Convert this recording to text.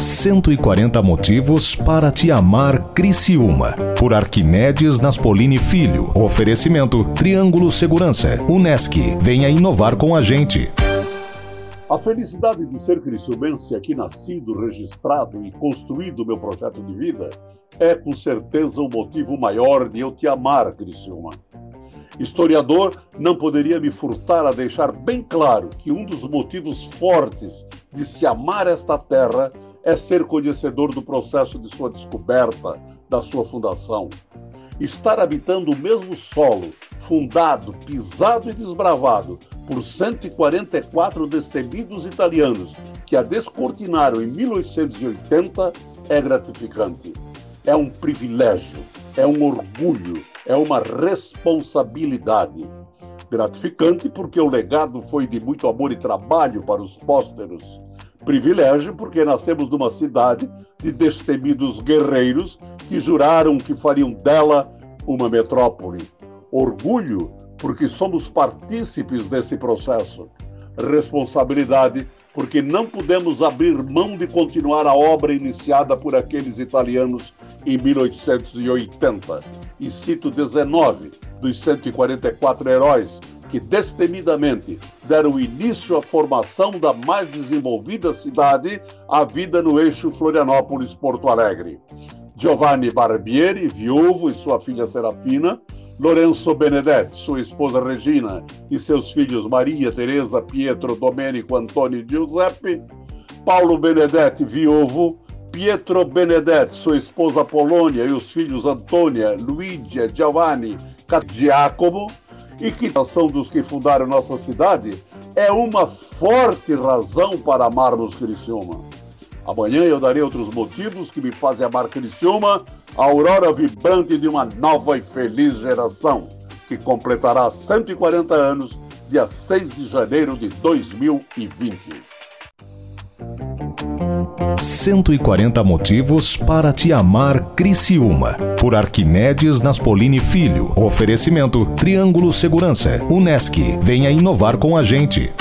140 motivos para te amar Criciúma. Por Arquimedes Naspolini Filho. Oferecimento Triângulo Segurança. Unesc. Venha inovar com a gente. A felicidade de ser criciumense aqui nascido, registrado e construído meu projeto de vida é com certeza o motivo maior de eu te amar, Criciúma. Historiador, não poderia me furtar a deixar bem claro que um dos motivos fortes de se amar esta terra é ser conhecedor do processo de sua descoberta, da sua fundação. Estar habitando o mesmo solo, fundado, pisado e desbravado por 144 destemidos italianos que a descortinaram em 1880, é gratificante. É um privilégio, é um orgulho, é uma responsabilidade. Gratificante porque o legado foi de muito amor e trabalho para os pósteros. Privilégio porque nascemos numa cidade de destemidos guerreiros que juraram que fariam dela uma metrópole. Orgulho porque somos partícipes desse processo. Responsabilidade porque não podemos abrir mão de continuar a obra iniciada por aqueles italianos em 1880. E cito 19 dos 144 heróis que destemidamente deram início à formação da mais desenvolvida cidade, a vida no eixo Florianópolis-Porto Alegre. Giovanni Barbieri, viúvo, e sua filha Serafina, Lorenzo Benedetti, sua esposa Regina e seus filhos Maria, Teresa, Pietro, Domenico, Antônio e Giuseppe, Paulo Benedetti, viúvo, Pietro Benedetti, sua esposa Polônia e os filhos Antônia, Luigi, Giovanni, Giacomo, e que são dos que fundaram nossa cidade, é uma forte razão para amarmos Criciúma. Amanhã eu darei outros motivos que me fazem amar Criciúma, a aurora vibrante de uma nova e feliz geração, que completará 140 anos, dia 6 de janeiro de 2020. 140 motivos para te amar Criciúma. Por Arquimedes Naspolini Filho. Oferecimento Triângulo Segurança. Unesc. Venha inovar com a gente.